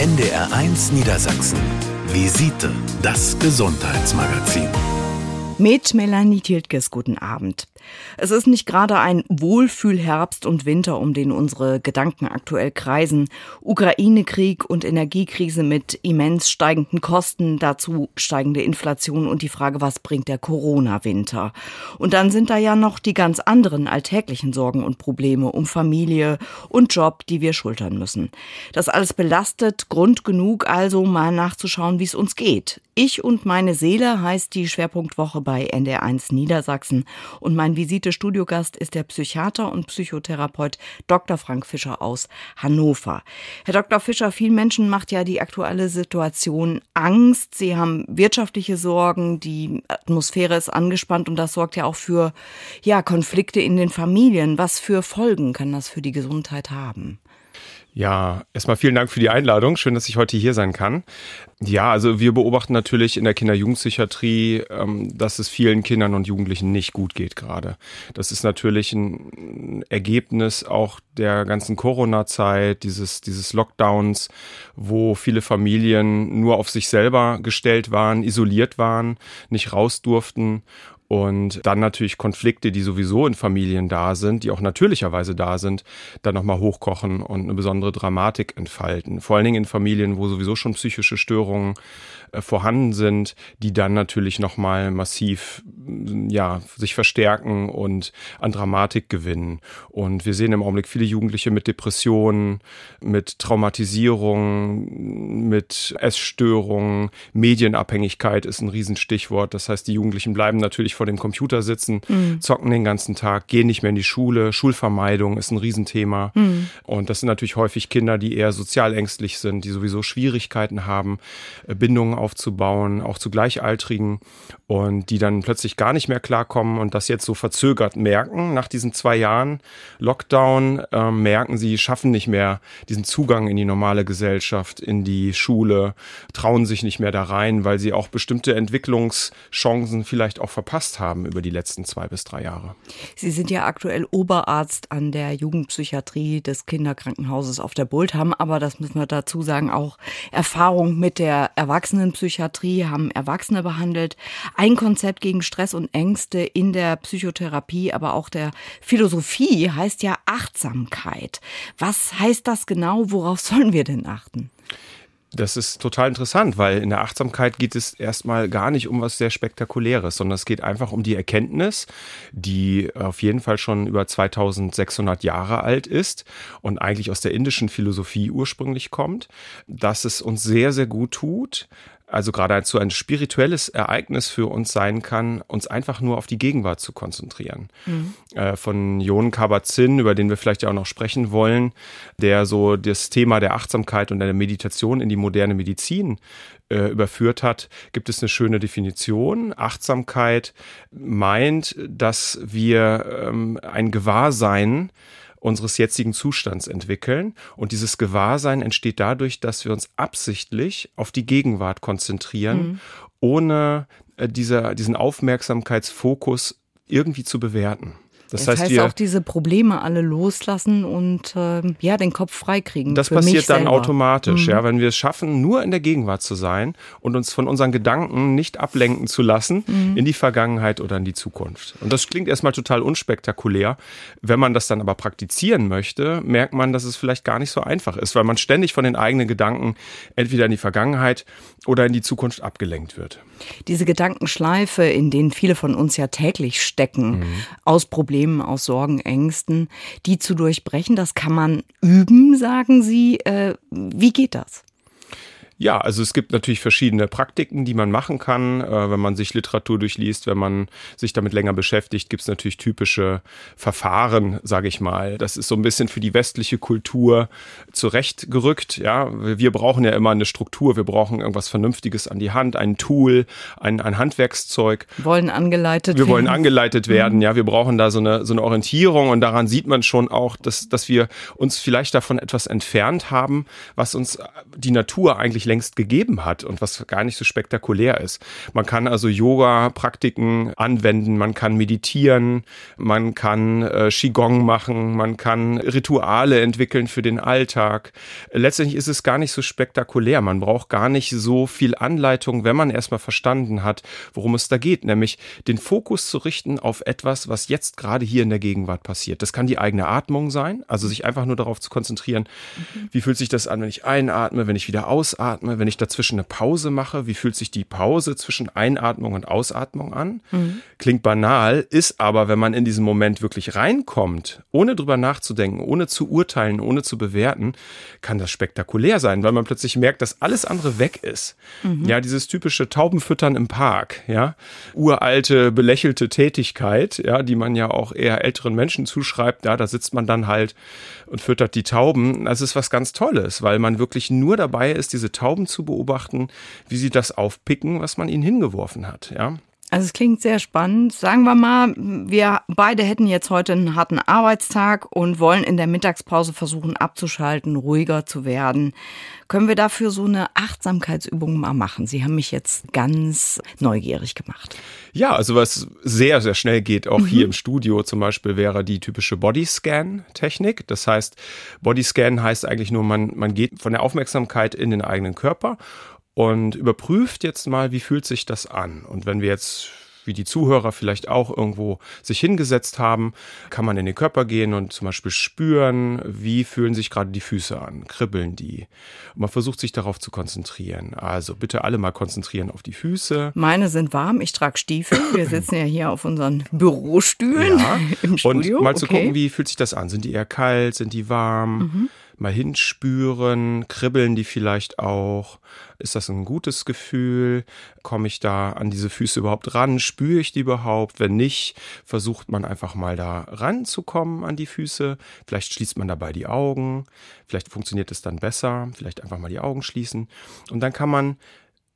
NDR1 Niedersachsen. Visite, das Gesundheitsmagazin. Mit Melanie Tiltges, guten Abend. Es ist nicht gerade ein Wohlfühlherbst und Winter, um den unsere Gedanken aktuell kreisen. Ukraine-Krieg und Energiekrise mit immens steigenden Kosten, dazu steigende Inflation und die Frage, was bringt der Corona-Winter? Und dann sind da ja noch die ganz anderen alltäglichen Sorgen und Probleme um Familie und Job, die wir schultern müssen. Das alles belastet, Grund genug also mal nachzuschauen, wie es uns geht. Ich und meine Seele heißt die Schwerpunktwoche bei NDR1 Niedersachsen und mein Visite-Studiogast ist der Psychiater und Psychotherapeut Dr. Frank Fischer aus Hannover. Herr Dr. Fischer, vielen Menschen macht ja die aktuelle Situation Angst. Sie haben wirtschaftliche Sorgen, die Atmosphäre ist angespannt und das sorgt ja auch für ja, Konflikte in den Familien. Was für Folgen kann das für die Gesundheit haben? Ja, erstmal vielen Dank für die Einladung. Schön, dass ich heute hier sein kann. Ja, also wir beobachten natürlich in der Kinder-Jugendpsychiatrie, ähm, dass es vielen Kindern und Jugendlichen nicht gut geht gerade. Das ist natürlich ein Ergebnis auch der ganzen Corona-Zeit, dieses, dieses Lockdowns, wo viele Familien nur auf sich selber gestellt waren, isoliert waren, nicht raus durften und dann natürlich Konflikte, die sowieso in Familien da sind, die auch natürlicherweise da sind, dann nochmal hochkochen und eine besondere Dramatik entfalten. Vor allen Dingen in Familien, wo sowieso schon psychische Störungen äh, vorhanden sind, die dann natürlich nochmal massiv ja, sich verstärken und an Dramatik gewinnen. Und wir sehen im Augenblick viele Jugendliche mit Depressionen, mit Traumatisierung, mit Essstörungen, Medienabhängigkeit ist ein Riesenstichwort. Das heißt, die Jugendlichen bleiben natürlich vor dem Computer sitzen, mhm. zocken den ganzen Tag, gehen nicht mehr in die Schule. Schulvermeidung ist ein Riesenthema. Mhm. Und das sind natürlich häufig Kinder, die eher sozial ängstlich sind, die sowieso Schwierigkeiten haben, äh, Bindungen aufzubauen, auch zu Gleichaltrigen und die dann plötzlich gar nicht mehr klarkommen und das jetzt so verzögert merken. Nach diesen zwei Jahren Lockdown äh, merken sie, schaffen nicht mehr diesen Zugang in die normale Gesellschaft, in die Schule, trauen sich nicht mehr da rein, weil sie auch bestimmte Entwicklungschancen vielleicht auch verpasst verpasst haben über die letzten zwei bis drei Jahre. Sie sind ja aktuell Oberarzt an der Jugendpsychiatrie des Kinderkrankenhauses auf der Bult, haben aber, das müssen wir dazu sagen, auch Erfahrung mit der Erwachsenenpsychiatrie, haben Erwachsene behandelt. Ein Konzept gegen Stress und Ängste in der Psychotherapie, aber auch der Philosophie heißt ja Achtsamkeit. Was heißt das genau? Worauf sollen wir denn achten? Das ist total interessant, weil in der Achtsamkeit geht es erstmal gar nicht um was sehr Spektakuläres, sondern es geht einfach um die Erkenntnis, die auf jeden Fall schon über 2600 Jahre alt ist und eigentlich aus der indischen Philosophie ursprünglich kommt, dass es uns sehr, sehr gut tut, also gerade so ein spirituelles Ereignis für uns sein kann, uns einfach nur auf die Gegenwart zu konzentrieren. Mhm. Äh, von Jon Kabat-Zinn, über den wir vielleicht ja auch noch sprechen wollen, der so das Thema der Achtsamkeit und der Meditation in die moderne Medizin äh, überführt hat, gibt es eine schöne Definition. Achtsamkeit meint, dass wir ähm, ein Gewahrsein unseres jetzigen Zustands entwickeln. Und dieses Gewahrsein entsteht dadurch, dass wir uns absichtlich auf die Gegenwart konzentrieren, mhm. ohne äh, dieser, diesen Aufmerksamkeitsfokus irgendwie zu bewerten. Das, das heißt, heißt auch diese Probleme alle loslassen und äh, ja den Kopf freikriegen. Das passiert dann automatisch, mhm. ja, wenn wir es schaffen, nur in der Gegenwart zu sein und uns von unseren Gedanken nicht ablenken zu lassen mhm. in die Vergangenheit oder in die Zukunft. Und das klingt erstmal total unspektakulär. Wenn man das dann aber praktizieren möchte, merkt man, dass es vielleicht gar nicht so einfach ist, weil man ständig von den eigenen Gedanken entweder in die Vergangenheit oder in die Zukunft abgelenkt wird. Diese Gedankenschleife, in denen viele von uns ja täglich stecken, mhm. aus Problemen Problemen, aus Sorgen, Ängsten, die zu durchbrechen. Das kann man üben, sagen Sie. Äh, wie geht das? Ja, also es gibt natürlich verschiedene Praktiken, die man machen kann. Äh, wenn man sich Literatur durchliest, wenn man sich damit länger beschäftigt, gibt es natürlich typische Verfahren, sage ich mal. Das ist so ein bisschen für die westliche Kultur zurechtgerückt. Ja, wir brauchen ja immer eine Struktur, wir brauchen irgendwas Vernünftiges an die Hand, ein Tool, ein, ein Handwerkszeug. Wollen angeleitet wir werden. Wir wollen angeleitet werden, mhm. ja. Wir brauchen da so eine, so eine Orientierung und daran sieht man schon auch, dass, dass wir uns vielleicht davon etwas entfernt haben, was uns die Natur eigentlich längst gegeben hat und was gar nicht so spektakulär ist. Man kann also Yoga-Praktiken anwenden, man kann meditieren, man kann äh, Qigong machen, man kann Rituale entwickeln für den Alltag. Letztendlich ist es gar nicht so spektakulär. Man braucht gar nicht so viel Anleitung, wenn man erstmal verstanden hat, worum es da geht, nämlich den Fokus zu richten auf etwas, was jetzt gerade hier in der Gegenwart passiert. Das kann die eigene Atmung sein, also sich einfach nur darauf zu konzentrieren, mhm. wie fühlt sich das an, wenn ich einatme, wenn ich wieder ausatme, wenn ich dazwischen eine Pause mache, wie fühlt sich die Pause zwischen Einatmung und Ausatmung an? Mhm. Klingt banal, ist aber, wenn man in diesen Moment wirklich reinkommt, ohne drüber nachzudenken, ohne zu urteilen, ohne zu bewerten, kann das spektakulär sein, weil man plötzlich merkt, dass alles andere weg ist. Mhm. Ja, dieses typische Taubenfüttern im Park, ja, uralte, belächelte Tätigkeit, ja, die man ja auch eher älteren Menschen zuschreibt, ja, da sitzt man dann halt und füttert die Tauben. Das ist was ganz Tolles, weil man wirklich nur dabei ist, diese Tauben zu beobachten, wie sie das aufpicken, was man ihnen hingeworfen hat, ja. Also es klingt sehr spannend. Sagen wir mal, wir beide hätten jetzt heute einen harten Arbeitstag und wollen in der Mittagspause versuchen abzuschalten, ruhiger zu werden. Können wir dafür so eine Achtsamkeitsübung mal machen? Sie haben mich jetzt ganz neugierig gemacht. Ja, also was sehr, sehr schnell geht, auch mhm. hier im Studio zum Beispiel, wäre die typische Bodyscan-Technik. Das heißt, Bodyscan heißt eigentlich nur, man, man geht von der Aufmerksamkeit in den eigenen Körper und überprüft jetzt mal, wie fühlt sich das an. Und wenn wir jetzt wie die Zuhörer vielleicht auch irgendwo sich hingesetzt haben, kann man in den Körper gehen und zum Beispiel spüren, wie fühlen sich gerade die Füße an, kribbeln die. Und man versucht sich darauf zu konzentrieren. Also bitte alle mal konzentrieren auf die Füße. Meine sind warm, ich trage Stiefel. Wir sitzen ja hier auf unseren Bürostühlen ja. im Studio. Und mal zu gucken, wie fühlt sich das an? Sind die eher kalt, sind die warm? Mhm mal hinspüren, kribbeln die vielleicht auch? Ist das ein gutes Gefühl? Komme ich da an diese Füße überhaupt ran? Spüre ich die überhaupt? Wenn nicht, versucht man einfach mal da ranzukommen an die Füße. Vielleicht schließt man dabei die Augen. Vielleicht funktioniert es dann besser. Vielleicht einfach mal die Augen schließen. Und dann kann man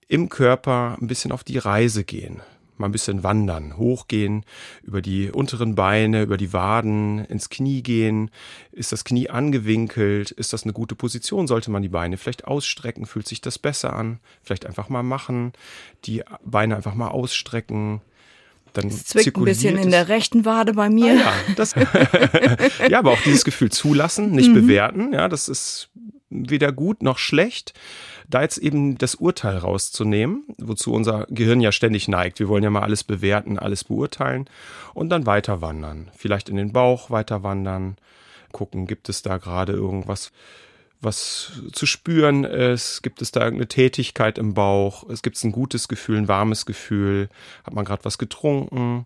im Körper ein bisschen auf die Reise gehen mal ein bisschen wandern, hochgehen, über die unteren Beine, über die Waden, ins Knie gehen. Ist das Knie angewinkelt? Ist das eine gute Position? Sollte man die Beine vielleicht ausstrecken? Fühlt sich das besser an? Vielleicht einfach mal machen, die Beine einfach mal ausstrecken. Dann es zwickt ein bisschen in der rechten Wade bei mir. Ah, ja, das, ja, aber auch dieses Gefühl zulassen, nicht mhm. bewerten. Ja, das ist weder gut noch schlecht da jetzt eben das Urteil rauszunehmen, wozu unser Gehirn ja ständig neigt. Wir wollen ja mal alles bewerten, alles beurteilen und dann weiter wandern. Vielleicht in den Bauch weiter wandern, gucken, gibt es da gerade irgendwas, was zu spüren ist? Gibt es da irgendeine Tätigkeit im Bauch? Es gibt ein gutes Gefühl, ein warmes Gefühl? Hat man gerade was getrunken?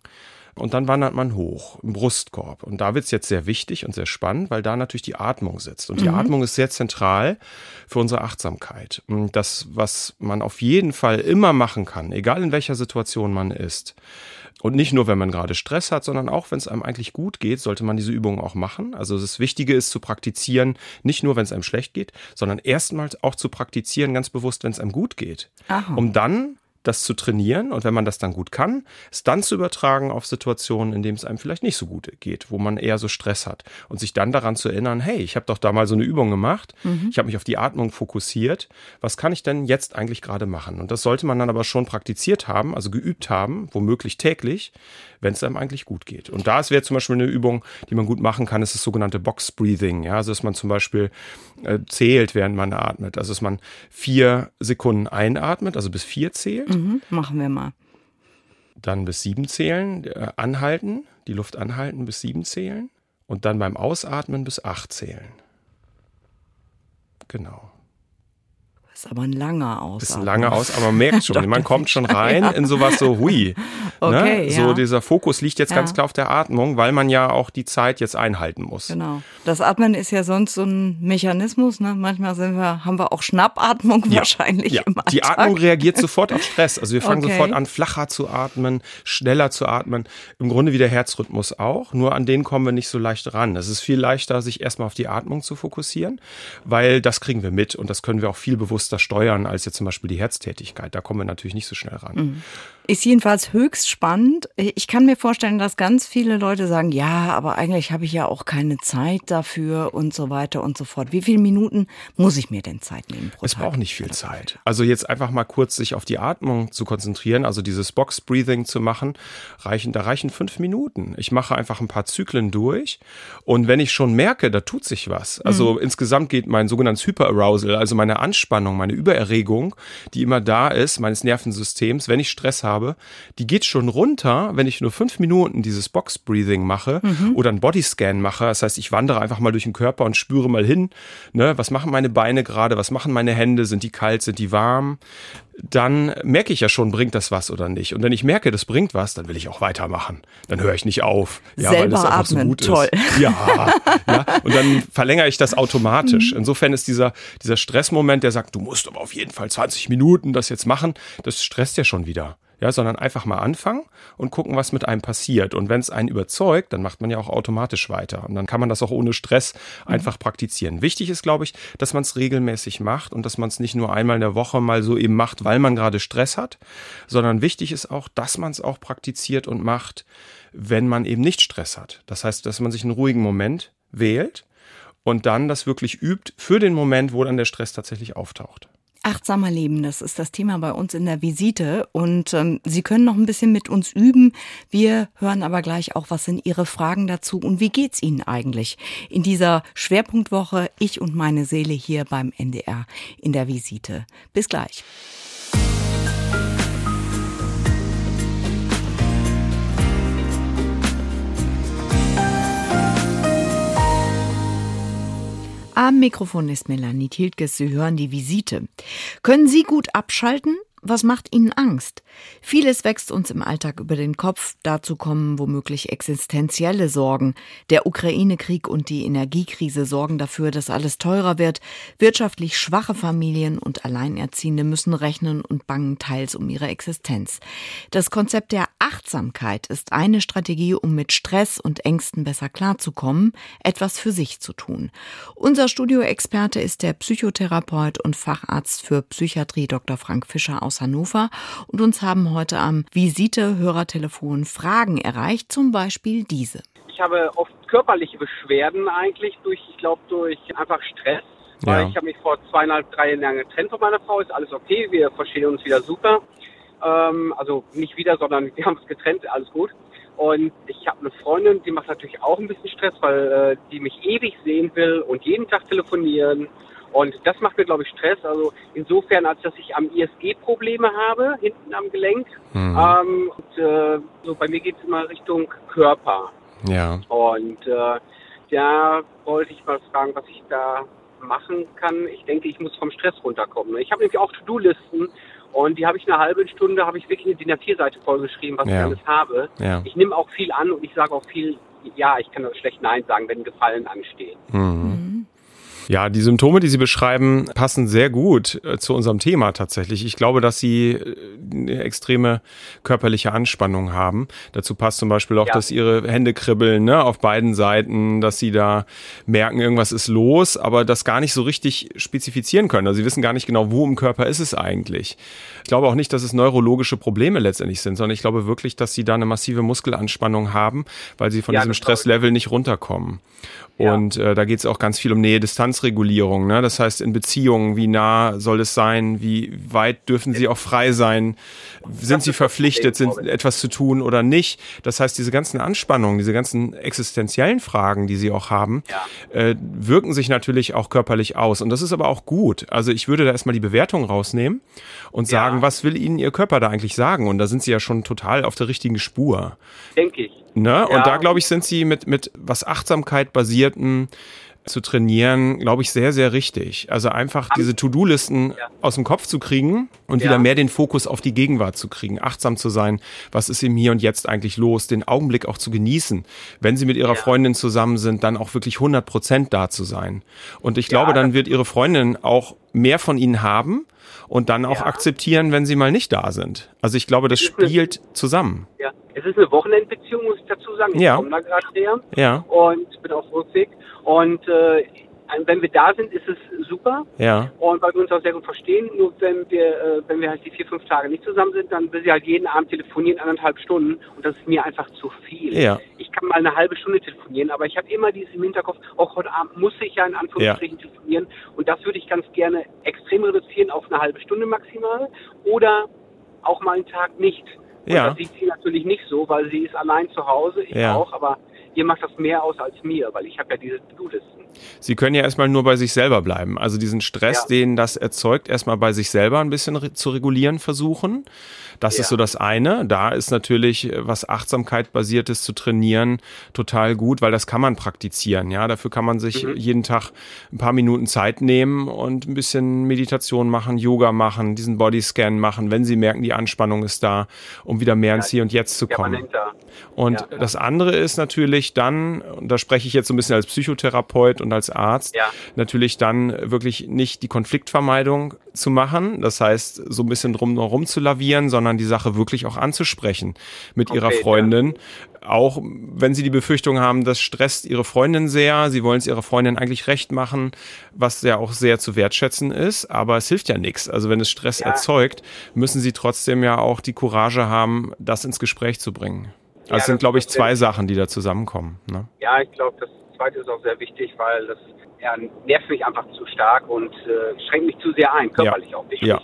Und dann wandert man hoch im Brustkorb. Und da wird es jetzt sehr wichtig und sehr spannend, weil da natürlich die Atmung sitzt. Und die mhm. Atmung ist sehr zentral für unsere Achtsamkeit. Das, was man auf jeden Fall immer machen kann, egal in welcher Situation man ist, und nicht nur, wenn man gerade Stress hat, sondern auch, wenn es einem eigentlich gut geht, sollte man diese Übungen auch machen. Also das Wichtige ist zu praktizieren, nicht nur, wenn es einem schlecht geht, sondern erstmals auch zu praktizieren, ganz bewusst, wenn es einem gut geht. Aha. Um dann das zu trainieren und wenn man das dann gut kann, es dann zu übertragen auf Situationen, in denen es einem vielleicht nicht so gut geht, wo man eher so Stress hat und sich dann daran zu erinnern, hey, ich habe doch da mal so eine Übung gemacht, mhm. ich habe mich auf die Atmung fokussiert, was kann ich denn jetzt eigentlich gerade machen? Und das sollte man dann aber schon praktiziert haben, also geübt haben, womöglich täglich, wenn es einem eigentlich gut geht. Und da wäre zum Beispiel eine Übung, die man gut machen kann, ist das sogenannte Box Breathing, ja, also dass man zum Beispiel äh, zählt, während man atmet, also dass man vier Sekunden einatmet, also bis vier zählt Mhm, machen wir mal. Dann bis sieben zählen, äh, anhalten, die Luft anhalten, bis sieben zählen. Und dann beim Ausatmen bis acht zählen. Genau ist aber ein langer Aus. Ist ein langer Aus, aber man merkt schon, man kommt schon rein ja. in sowas so, hui. Ne? Okay, ne? So ja. dieser Fokus liegt jetzt ja. ganz klar auf der Atmung, weil man ja auch die Zeit jetzt einhalten muss. Genau. Das Atmen ist ja sonst so ein Mechanismus. Ne? Manchmal wir, haben wir auch Schnappatmung wahrscheinlich ja. im Alltag. Die Atmung reagiert sofort auf Stress. Also wir fangen okay. sofort an, flacher zu atmen, schneller zu atmen. Im Grunde wie der Herzrhythmus auch. Nur an den kommen wir nicht so leicht ran. Es ist viel leichter, sich erstmal auf die Atmung zu fokussieren, weil das kriegen wir mit und das können wir auch viel bewusster bewusster steuern als jetzt zum Beispiel die Herztätigkeit. Da kommen wir natürlich nicht so schnell ran. Mhm. Ist jedenfalls höchst spannend. Ich kann mir vorstellen, dass ganz viele Leute sagen, ja, aber eigentlich habe ich ja auch keine Zeit dafür und so weiter und so fort. Wie viele Minuten muss ich mir denn Zeit nehmen pro Es braucht nicht viel Zeit. Also jetzt einfach mal kurz sich auf die Atmung zu konzentrieren, also dieses Box Breathing zu machen, reichen, da reichen fünf Minuten. Ich mache einfach ein paar Zyklen durch und wenn ich schon merke, da tut sich was. Also mhm. insgesamt geht mein sogenanntes Hyperarousal, also meine Anspannung, meine Übererregung, die immer da ist, meines Nervensystems, wenn ich Stress habe, habe, die geht schon runter, wenn ich nur fünf Minuten dieses Box Breathing mache mhm. oder einen Bodyscan mache. Das heißt, ich wandere einfach mal durch den Körper und spüre mal hin, ne, was machen meine Beine gerade, was machen meine Hände, sind die kalt, sind die warm? Dann merke ich ja schon, bringt das was oder nicht. Und wenn ich merke, das bringt was, dann will ich auch weitermachen. Dann höre ich nicht auf. Ja, Selber weil das einfach atmen, so gut toll. ist. Ja, ja, und dann verlängere ich das automatisch. Mhm. Insofern ist dieser, dieser Stressmoment, der sagt, du musst aber auf jeden Fall 20 Minuten das jetzt machen, das stresst ja schon wieder ja, sondern einfach mal anfangen und gucken, was mit einem passiert. Und wenn es einen überzeugt, dann macht man ja auch automatisch weiter. Und dann kann man das auch ohne Stress einfach mhm. praktizieren. Wichtig ist, glaube ich, dass man es regelmäßig macht und dass man es nicht nur einmal in der Woche mal so eben macht, weil man gerade Stress hat, sondern wichtig ist auch, dass man es auch praktiziert und macht, wenn man eben nicht Stress hat. Das heißt, dass man sich einen ruhigen Moment wählt und dann das wirklich übt für den Moment, wo dann der Stress tatsächlich auftaucht. Achtsamer Leben, das ist das Thema bei uns in der Visite. Und ähm, Sie können noch ein bisschen mit uns üben. Wir hören aber gleich auch, was sind Ihre Fragen dazu und wie geht's Ihnen eigentlich in dieser Schwerpunktwoche Ich und meine Seele hier beim NDR in der Visite. Bis gleich. Am Mikrofon ist Melanie Tiltges. Sie hören die Visite. Können Sie gut abschalten? Was macht Ihnen Angst? Vieles wächst uns im Alltag über den Kopf. Dazu kommen womöglich existenzielle Sorgen. Der Ukraine-Krieg und die Energiekrise sorgen dafür, dass alles teurer wird. Wirtschaftlich schwache Familien und Alleinerziehende müssen rechnen und bangen teils um ihre Existenz. Das Konzept der Achtsamkeit ist eine Strategie, um mit Stress und Ängsten besser klarzukommen, etwas für sich zu tun. Unser Studioexperte ist der Psychotherapeut und Facharzt für Psychiatrie Dr. Frank Fischer aus Hannover und uns haben heute am Visite-Hörertelefon Fragen erreicht, zum Beispiel diese. Ich habe oft körperliche Beschwerden eigentlich durch, ich glaube, durch einfach Stress. Weil ja. ich habe mich vor zweieinhalb, drei Jahren getrennt von meiner Frau, ist alles okay, wir verstehen uns wieder super. Ähm, also nicht wieder, sondern wir haben uns getrennt, alles gut. Und ich habe eine Freundin, die macht natürlich auch ein bisschen Stress, weil äh, die mich ewig sehen will und jeden Tag telefonieren und das macht mir, glaube ich, Stress. Also insofern, als dass ich am ISG Probleme habe, hinten am Gelenk. Mhm. Ähm, und, äh, so bei mir geht es immer Richtung Körper. Ja. Und äh, da wollte ich mal fragen, was ich da machen kann. Ich denke, ich muss vom Stress runterkommen. Ich habe nämlich auch To-Do-Listen und die habe ich eine halbe Stunde, habe ich wirklich eine DIN A4-Seite vollgeschrieben, was ja. ich alles habe. Ja. Ich nehme auch viel an und ich sage auch viel, ja, ich kann schlecht Nein sagen, wenn Gefallen anstehen. Mhm. Ja, die Symptome, die Sie beschreiben, passen sehr gut äh, zu unserem Thema tatsächlich. Ich glaube, dass Sie äh, eine extreme körperliche Anspannung haben. Dazu passt zum Beispiel auch, ja. dass Ihre Hände kribbeln ne, auf beiden Seiten, dass Sie da merken, irgendwas ist los, aber das gar nicht so richtig spezifizieren können. Also Sie wissen gar nicht genau, wo im Körper ist es eigentlich. Ich glaube auch nicht, dass es neurologische Probleme letztendlich sind, sondern ich glaube wirklich, dass Sie da eine massive Muskelanspannung haben, weil Sie von ja, diesem Stresslevel nicht runterkommen. Und äh, da geht es auch ganz viel um Nähe-Distanzregulierung. Ne? Das heißt, in Beziehungen, wie nah soll es sein? Wie weit dürfen sie auch frei sein? Sind sie verpflichtet, sind etwas zu tun oder nicht? Das heißt, diese ganzen Anspannungen, diese ganzen existenziellen Fragen, die sie auch haben, ja. äh, wirken sich natürlich auch körperlich aus. Und das ist aber auch gut. Also ich würde da erstmal die Bewertung rausnehmen und sagen, ja. was will ihnen ihr Körper da eigentlich sagen? Und da sind sie ja schon total auf der richtigen Spur. Denke ich. Ne? Ja. Und da, glaube ich, sind sie mit, mit was Achtsamkeit basierten zu trainieren, glaube ich, sehr, sehr richtig. Also einfach diese To-Do-Listen ja. aus dem Kopf zu kriegen und ja. wieder mehr den Fokus auf die Gegenwart zu kriegen, achtsam zu sein, was ist im Hier und Jetzt eigentlich los, den Augenblick auch zu genießen. Wenn sie mit ihrer ja. Freundin zusammen sind, dann auch wirklich 100 Prozent da zu sein. Und ich glaube, dann wird ihre Freundin auch mehr von ihnen haben und dann auch akzeptieren, wenn sie mal nicht da sind. Also ich glaube, das spielt zusammen. Ja. Es ist eine Wochenendbeziehung, muss ich dazu sagen. Ich ja. komme da gerade her ja. und bin auf Rückweg. Und äh, wenn wir da sind, ist es super. Ja. Und weil wir uns auch sehr gut verstehen. Nur wenn wir, äh, wenn wir halt die vier, fünf Tage nicht zusammen sind, dann will sie halt jeden Abend telefonieren, anderthalb Stunden. Und das ist mir einfach zu viel. Ja. Ich kann mal eine halbe Stunde telefonieren, aber ich habe immer dieses im Hinterkopf, auch heute Abend muss ich ja in Anführungsstrichen ja. telefonieren. Und das würde ich ganz gerne extrem reduzieren auf eine halbe Stunde maximal. Oder auch mal einen Tag nicht. Und ja. das sieht sie natürlich nicht so, weil sie ist allein zu Hause, ich ja. auch, aber ihr macht das mehr aus als mir, weil ich habe ja diese To-Do-Listen. Sie können ja erstmal nur bei sich selber bleiben. Also diesen Stress, ja. den das erzeugt, erstmal bei sich selber ein bisschen zu regulieren versuchen. Das ja. ist so das eine. Da ist natürlich äh, was Achtsamkeit-basiertes zu trainieren total gut, weil das kann man praktizieren. Ja, dafür kann man sich mhm. jeden Tag ein paar Minuten Zeit nehmen und ein bisschen Meditation machen, Yoga machen, diesen Bodyscan machen, wenn Sie merken, die Anspannung ist da, um wieder mehr ins Hier und Jetzt zu kommen. Und das andere ist natürlich dann, und da spreche ich jetzt so ein bisschen als Psychotherapeut und als Arzt, ja. natürlich dann wirklich nicht die Konfliktvermeidung zu machen, das heißt so ein bisschen drum herum zu lavieren, sondern die Sache wirklich auch anzusprechen mit okay, ihrer Freundin. Ja. Auch wenn sie die Befürchtung haben, das stresst ihre Freundin sehr, sie wollen es ihrer Freundin eigentlich recht machen, was ja auch sehr zu wertschätzen ist, aber es hilft ja nichts. Also wenn es Stress ja. erzeugt, müssen sie trotzdem ja auch die Courage haben, das ins Gespräch zu bringen. Also ja, sind, glaube ich, zwei Sachen, die da zusammenkommen. Ne? Ja, ich glaube, das zweite ist auch sehr wichtig, weil das ja, nervt mich einfach zu stark und äh, schränkt mich zu sehr ein, körperlich ja. auch nicht. Ja.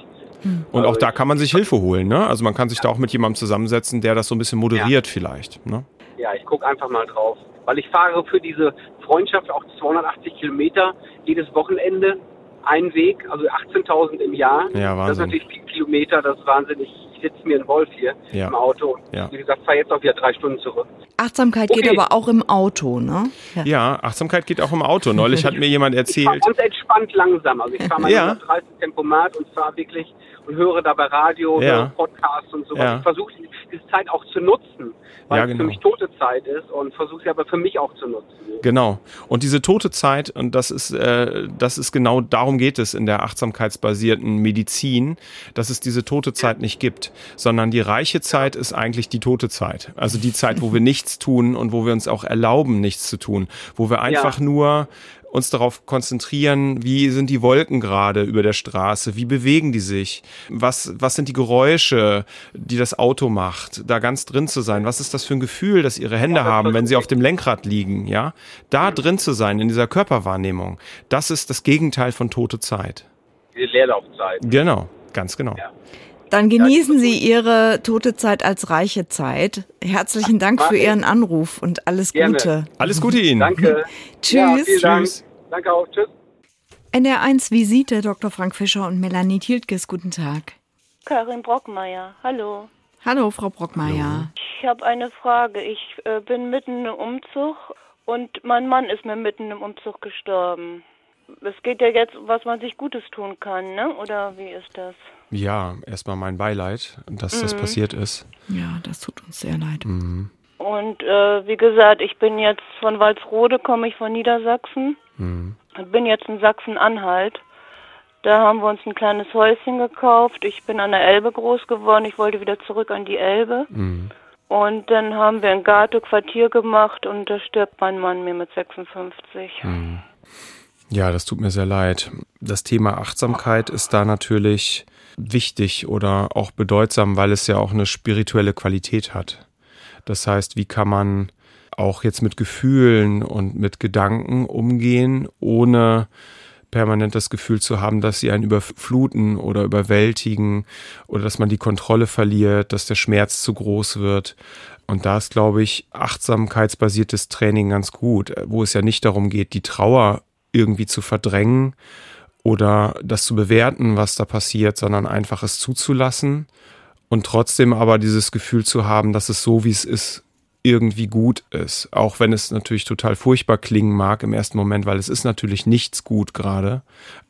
Und also auch da kann man sich Hilfe holen, ne? Also man kann sich da auch mit jemandem zusammensetzen, der das so ein bisschen moderiert ja. vielleicht. Ne? Ja, ich gucke einfach mal drauf. Weil ich fahre für diese Freundschaft auch 280 Kilometer jedes Wochenende einen Weg, also 18.000 im Jahr. Ja, Wahnsinn. Das ist natürlich viel Kilometer, das ist wahnsinnig sitze mir in Wolf hier ja. im Auto. Ja. Wie gesagt, fahre jetzt auch wieder drei Stunden zurück. Achtsamkeit okay. geht aber auch im Auto, ne? Ja. ja. Achtsamkeit geht auch im Auto. Neulich hat mir jemand erzählt. Ich fahre ganz entspannt langsam. Also ich fahre mal ja. 30 Tempomat und fahre wirklich und höre dabei Radio, ja. Podcasts und so. Ja. Ich versuche diese Zeit auch zu nutzen weil ja, genau. es für mich tote Zeit ist und versuche sie aber für mich auch zu nutzen. Genau. Und diese tote Zeit, und das ist, äh, das ist genau darum geht es in der achtsamkeitsbasierten Medizin, dass es diese tote Zeit nicht gibt, sondern die reiche Zeit ist eigentlich die tote Zeit. Also die Zeit, wo wir nichts tun und wo wir uns auch erlauben, nichts zu tun, wo wir einfach ja. nur uns darauf konzentrieren, wie sind die Wolken gerade über der Straße, wie bewegen die sich, was, was sind die Geräusche, die das Auto macht, da ganz drin zu sein, was ist das für ein Gefühl, das ihre Hände ja, haben, wenn sie auf dem Lenkrad liegen, ja, da mhm. drin zu sein, in dieser Körperwahrnehmung, das ist das Gegenteil von tote Zeit. Die Leerlaufzeit. Genau, ganz genau. Ja. Dann genießen Sie Ihre tote Zeit als reiche Zeit. Herzlichen Dank für Ihren Anruf und alles Gerne. Gute. Alles Gute Ihnen. Danke. Tschüss. Ja, Tschüss. Danke auch. Tschüss. NR1 Visite, Dr. Frank Fischer und Melanie Tiltges. Guten Tag. Karin Brockmeier. Hallo. Hallo, Frau Brockmeier. Ich habe eine Frage. Ich äh, bin mitten im Umzug und mein Mann ist mir mitten im Umzug gestorben. Es geht ja jetzt, was man sich Gutes tun kann, ne? Oder wie ist das? Ja, erstmal mein Beileid, dass mhm. das passiert ist. Ja, das tut uns sehr leid. Mhm. Und äh, wie gesagt, ich bin jetzt von Walsrode, komme ich von Niedersachsen. Mhm. Bin jetzt in Sachsen-Anhalt. Da haben wir uns ein kleines Häuschen gekauft. Ich bin an der Elbe groß geworden. Ich wollte wieder zurück an die Elbe. Mhm. Und dann haben wir ein Gato-Quartier gemacht und da stirbt mein Mann mir mit 56. Mhm. Ja, das tut mir sehr leid. Das Thema Achtsamkeit ist da natürlich wichtig oder auch bedeutsam, weil es ja auch eine spirituelle Qualität hat. Das heißt, wie kann man auch jetzt mit Gefühlen und mit Gedanken umgehen, ohne permanent das Gefühl zu haben, dass sie einen überfluten oder überwältigen oder dass man die Kontrolle verliert, dass der Schmerz zu groß wird. Und da ist, glaube ich, achtsamkeitsbasiertes Training ganz gut, wo es ja nicht darum geht, die Trauer irgendwie zu verdrängen oder das zu bewerten, was da passiert, sondern einfach es zuzulassen und trotzdem aber dieses Gefühl zu haben, dass es so, wie es ist, irgendwie gut ist. Auch wenn es natürlich total furchtbar klingen mag im ersten Moment, weil es ist natürlich nichts gut gerade.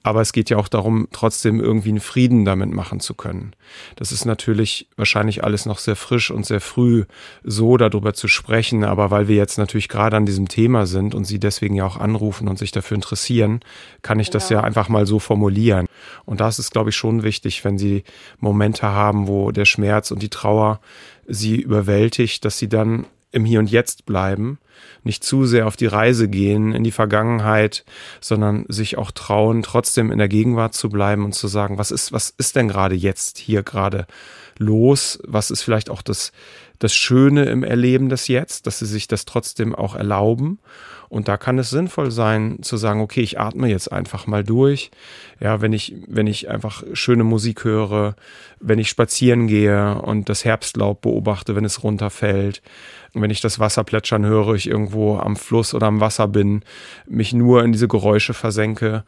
Aber es geht ja auch darum, trotzdem irgendwie einen Frieden damit machen zu können. Das ist natürlich wahrscheinlich alles noch sehr frisch und sehr früh, so darüber zu sprechen. Aber weil wir jetzt natürlich gerade an diesem Thema sind und Sie deswegen ja auch anrufen und sich dafür interessieren, kann ich genau. das ja einfach mal so formulieren. Und da ist es, glaube ich, schon wichtig, wenn sie Momente haben, wo der Schmerz und die Trauer sie überwältigt, dass sie dann im Hier und Jetzt bleiben, nicht zu sehr auf die Reise gehen in die Vergangenheit, sondern sich auch trauen, trotzdem in der Gegenwart zu bleiben und zu sagen, was ist, was ist denn gerade jetzt hier gerade los? Was ist vielleicht auch das, das Schöne im Erleben des Jetzt, dass sie sich das trotzdem auch erlauben. Und da kann es sinnvoll sein, zu sagen, okay, ich atme jetzt einfach mal durch. Ja, wenn ich, wenn ich einfach schöne Musik höre, wenn ich spazieren gehe und das Herbstlaub beobachte, wenn es runterfällt, wenn ich das Wasser plätschern höre, ich irgendwo am Fluss oder am Wasser bin, mich nur in diese Geräusche versenke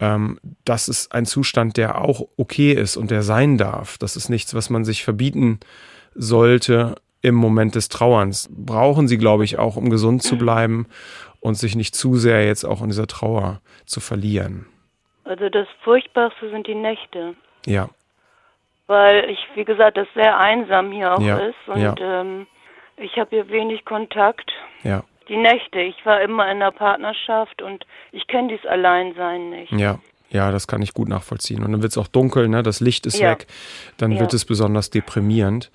ähm, das ist ein Zustand, der auch okay ist und der sein darf. Das ist nichts, was man sich verbieten sollte im Moment des Trauerns. Brauchen sie, glaube ich, auch, um gesund zu bleiben und sich nicht zu sehr jetzt auch in dieser Trauer zu verlieren. Also das Furchtbarste sind die Nächte. Ja. Weil ich, wie gesagt, das sehr einsam hier auch ja. ist und ja. ähm, ich habe hier wenig Kontakt. Ja. Die Nächte. Ich war immer in einer Partnerschaft und ich kenne dieses Alleinsein nicht. Ja. Ja, das kann ich gut nachvollziehen. Und dann wird es auch dunkel, ne? das Licht ist ja. weg. Dann ja. wird es besonders deprimierend.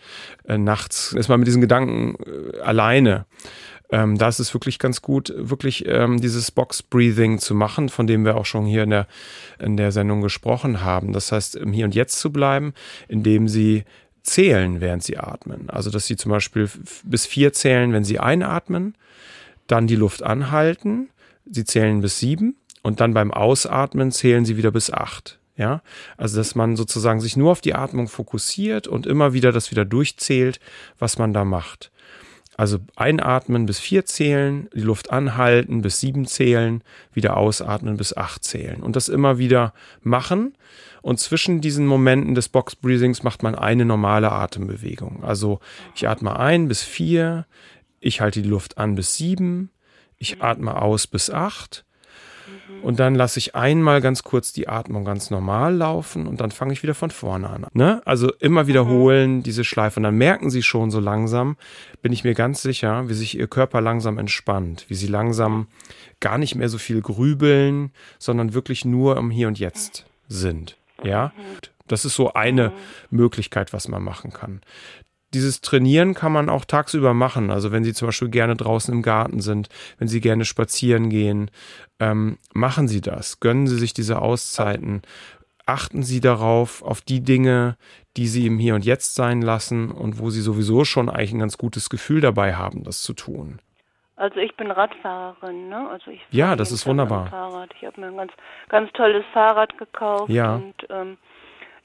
Äh, nachts ist man mit diesen Gedanken äh, alleine. Ähm, da ist es wirklich ganz gut, wirklich ähm, dieses Box-Breathing zu machen, von dem wir auch schon hier in der, in der Sendung gesprochen haben. Das heißt, im Hier und Jetzt zu bleiben, indem Sie zählen, während Sie atmen. Also, dass Sie zum Beispiel bis vier zählen, wenn Sie einatmen, dann die Luft anhalten, Sie zählen bis sieben und dann beim Ausatmen zählen sie wieder bis acht. Ja, also dass man sozusagen sich nur auf die Atmung fokussiert und immer wieder das wieder durchzählt, was man da macht. Also einatmen bis vier zählen, die Luft anhalten bis sieben zählen, wieder ausatmen bis acht zählen und das immer wieder machen. Und zwischen diesen Momenten des Box Breathings macht man eine normale Atembewegung. Also ich atme ein bis vier, ich halte die Luft an bis sieben, ich atme aus bis acht und dann lasse ich einmal ganz kurz die Atmung ganz normal laufen und dann fange ich wieder von vorne an. Ne? Also immer wiederholen diese Schleife und dann merken Sie schon so langsam, bin ich mir ganz sicher, wie sich Ihr Körper langsam entspannt, wie Sie langsam gar nicht mehr so viel grübeln, sondern wirklich nur im Hier und Jetzt sind. Ja, das ist so eine Möglichkeit, was man machen kann dieses Trainieren kann man auch tagsüber machen. Also wenn Sie zum Beispiel gerne draußen im Garten sind, wenn Sie gerne spazieren gehen, ähm, machen Sie das. Gönnen Sie sich diese Auszeiten. Achten Sie darauf, auf die Dinge, die Sie im Hier und Jetzt sein lassen und wo Sie sowieso schon eigentlich ein ganz gutes Gefühl dabei haben, das zu tun. Also ich bin Radfahrerin, ne? Also ich ja, das ist wunderbar. Fahrrad. Ich habe mir ein ganz, ganz tolles Fahrrad gekauft ja. und ähm,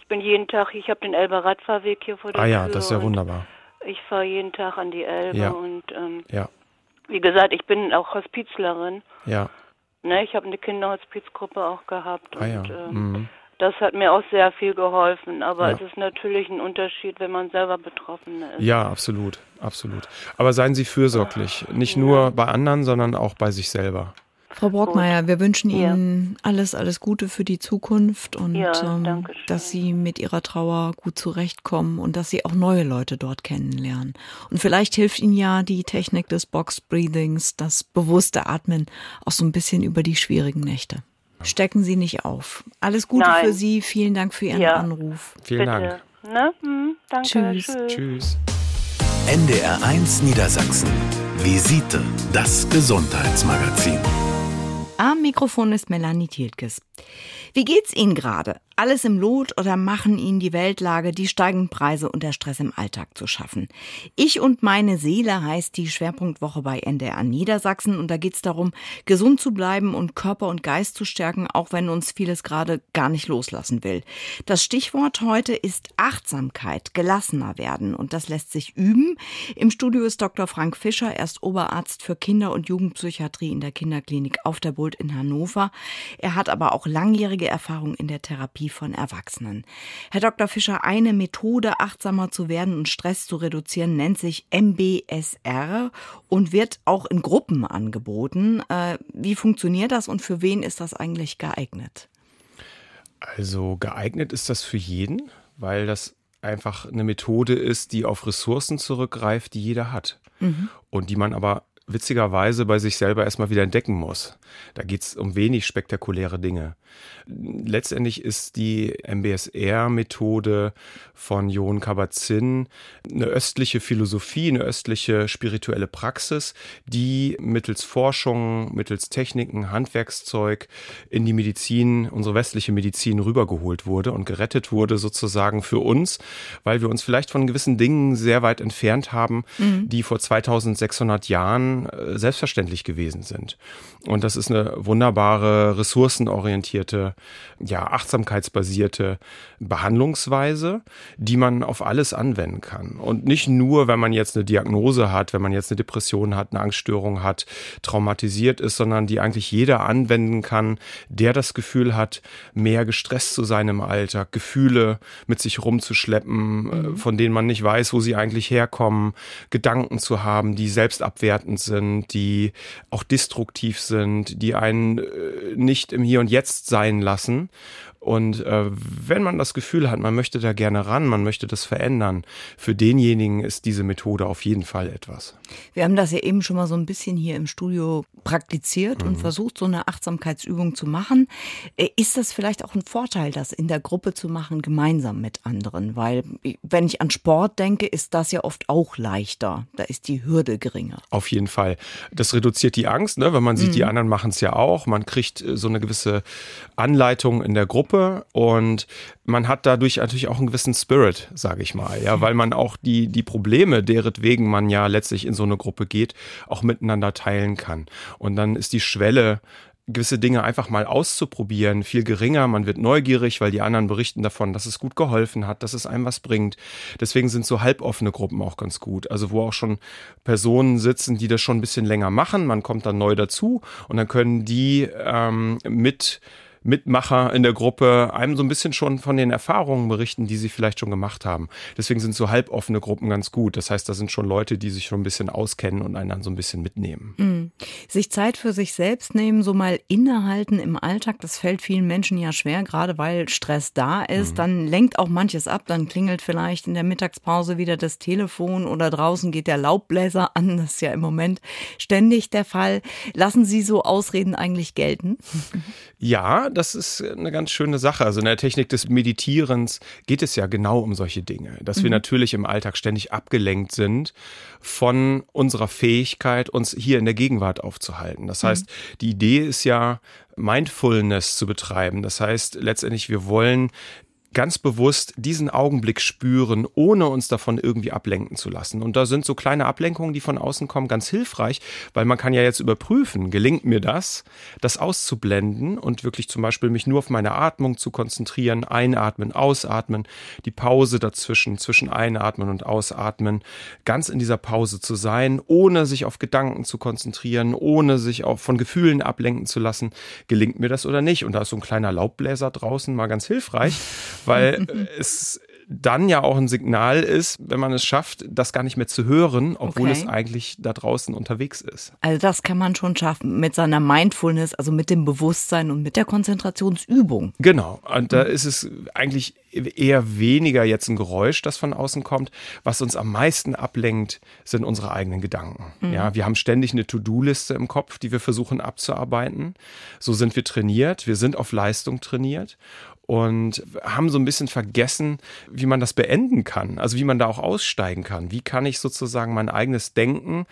ich bin jeden Tag, ich habe den Elber Radfahrweg hier vor der Ah ja, Tür das ist ja wunderbar. Ich fahre jeden Tag an die Elbe Ja. und ähm, Ja, wie gesagt, ich bin auch Hospizlerin. ja, Ne, ich habe eine Kinderhospizgruppe auch gehabt ah ja. und ähm, Mhm. Das hat mir auch sehr viel geholfen. Aber Ja. es ist natürlich ein Unterschied, wenn man selber Betroffene ist. Ja, absolut, absolut. Aber seien Sie fürsorglich. Nicht nur bei anderen, sondern auch bei sich selber. Frau Brockmeier, wir wünschen Ja. Ihnen alles, alles Gute für die Zukunft und Ja, ähm, dass Sie mit Ihrer Trauer gut zurechtkommen und dass Sie auch neue Leute dort kennenlernen. Und vielleicht hilft Ihnen ja die Technik des Box Breathings, das bewusste Atmen, auch so ein bisschen über die schwierigen Nächte. Stecken Sie nicht auf. Alles Gute Nein. für Sie. Vielen Dank für Ihren Ja. Anruf. Vielen Bitte. Dank. Ne? Hm, danke. Tschüss. Tschüss. NDR1 Niedersachsen. Visite, das Gesundheitsmagazin. Am Mikrofon ist Melanie Thielkes. Wie geht's Ihnen gerade? Alles im Lot oder machen Ihnen die Weltlage, die steigenden Preise und der Stress im Alltag zu schaffen? Ich und meine Seele heißt die Schwerpunktwoche bei NDR Niedersachsen und da geht's darum, gesund zu bleiben und Körper und Geist zu stärken, auch wenn uns vieles gerade gar nicht loslassen will. Das Stichwort heute ist Achtsamkeit, gelassener werden und das lässt sich üben. Im Studio ist Dr. Frank Fischer, er ist Oberarzt für Kinder- und Jugendpsychiatrie in der Kinderklinik auf der Bult in Hannover. Er hat aber auch langjährige Erfahrung in der Therapie von Erwachsenen. Herr Dr. Fischer, eine Methode, achtsamer zu werden und Stress zu reduzieren, nennt sich MBSR und wird auch in Gruppen angeboten. Äh, wie funktioniert das und für wen ist das eigentlich geeignet? Also geeignet ist das für jeden, weil das einfach eine Methode ist, die auf Ressourcen zurückgreift, die jeder hat. Und die man aber witzigerweise bei sich selber erstmal wieder entdecken muss. Da geht es um wenig spektakuläre Dinge. Letztendlich ist die MBSR-Methode von Jon Kabat-Zinn eine östliche Philosophie, eine östliche spirituelle Praxis, die mittels Forschung, mittels Techniken, Handwerkszeug in die Medizin, unsere westliche Medizin rübergeholt wurde und gerettet wurde sozusagen für uns, weil wir uns vielleicht von gewissen Dingen sehr weit entfernt haben, mhm. die vor 2600 Jahren äh, selbstverständlich gewesen sind. Und das ist eine wunderbare, ressourcenorientierte, ja, achtsamkeitsbasierte Behandlungsweise, die man auf alles anwenden kann. Und nicht nur, wenn man jetzt eine Diagnose hat, wenn man jetzt eine Depression hat, eine Angststörung hat, traumatisiert ist, sondern die eigentlich jeder anwenden kann, der das Gefühl hat, mehr gestresst zu sein im Alltag, Gefühle mit sich rumzuschleppen, äh, mhm. von denen man nicht weiß, wo sie eigentlich herkommen, Gedanken zu haben, die selbstabwertend sind, die auch destruktiv sind, die einen äh, nicht im Hier und Jetzt sein lassen und äh, wenn man das Gefühl hat, man möchte da gerne ran, man möchte das verändern, für denjenigen ist diese Methode auf jeden Fall etwas. Wir haben das ja eben schon mal so ein bisschen hier im Studio praktiziert mhm. und versucht, so eine Achtsamkeitsübung zu machen. Äh, ist das vielleicht auch ein Vorteil, das in der Gruppe zu machen, gemeinsam mit anderen? Weil, wenn ich an Sport denke, ist das ja oft auch leichter. Da ist die Hürde geringer. Auf jeden Fall. Das reduziert die Angst, ne? wenn man sieht, mhm. die anderen machen es ja auch. Man kriegt äh, so eine gewisse Anleitung in der Gruppe Gruppe und man hat dadurch natürlich auch einen gewissen Spirit, sage ich mal, ja, weil man auch die, die Probleme, deretwegen man ja letztlich in so eine Gruppe geht, auch miteinander teilen kann. Und dann ist die Schwelle, gewisse Dinge einfach mal auszuprobieren, viel geringer. Man wird neugierig, weil die anderen berichten davon, dass es gut geholfen hat, dass es einem was bringt. Deswegen sind so halboffene Gruppen auch ganz gut. Also wo auch schon Personen sitzen, die das schon ein bisschen länger machen. Man kommt dann neu dazu und dann können die ähm, mit Mitmacher in der Gruppe einem so ein bisschen schon von den Erfahrungen berichten, die sie vielleicht schon gemacht haben. Deswegen sind so halboffene Gruppen ganz gut. Das heißt, da sind schon Leute, die sich schon ein bisschen auskennen und einen dann so ein bisschen mitnehmen. Mhm. Sich Zeit für sich selbst nehmen, so mal innehalten im Alltag, das fällt vielen Menschen ja schwer, gerade weil Stress da ist. Mhm. Dann lenkt auch manches ab, dann klingelt vielleicht in der Mittagspause wieder das Telefon oder draußen geht der Laubbläser an. Das ist ja im Moment ständig der Fall. Lassen Sie so Ausreden eigentlich gelten? Ja, das ist eine ganz schöne Sache. Also in der Technik des Meditierens geht es ja genau um solche Dinge, dass mhm. wir natürlich im Alltag ständig abgelenkt sind von unserer Fähigkeit, uns hier in der Gegenwart aufzuhalten. Das mhm. heißt, die Idee ist ja, Mindfulness zu betreiben. Das heißt, letztendlich, wir wollen ganz bewusst diesen Augenblick spüren, ohne uns davon irgendwie ablenken zu lassen. Und da sind so kleine Ablenkungen, die von außen kommen, ganz hilfreich, weil man kann ja jetzt überprüfen, gelingt mir das, das auszublenden und wirklich zum Beispiel mich nur auf meine Atmung zu konzentrieren, einatmen, ausatmen, die Pause dazwischen, zwischen einatmen und ausatmen, ganz in dieser Pause zu sein, ohne sich auf Gedanken zu konzentrieren, ohne sich auch von Gefühlen ablenken zu lassen. Gelingt mir das oder nicht? Und da ist so ein kleiner Laubbläser draußen mal ganz hilfreich, weil es dann ja auch ein Signal ist, wenn man es schafft, das gar nicht mehr zu hören, obwohl okay. es eigentlich da draußen unterwegs ist. Also das kann man schon schaffen mit seiner Mindfulness, also mit dem Bewusstsein und mit der Konzentrationsübung. Genau. Und da ist es eigentlich eher weniger jetzt ein Geräusch, das von außen kommt. Was uns am meisten ablenkt, sind unsere eigenen Gedanken. Mhm. Ja, wir haben ständig eine To-Do-Liste im Kopf, die wir versuchen abzuarbeiten. So sind wir trainiert. Wir sind auf Leistung trainiert und haben so ein bisschen vergessen, wie man das beenden kann, also wie man da auch aussteigen kann. Wie kann ich sozusagen mein eigenes Denken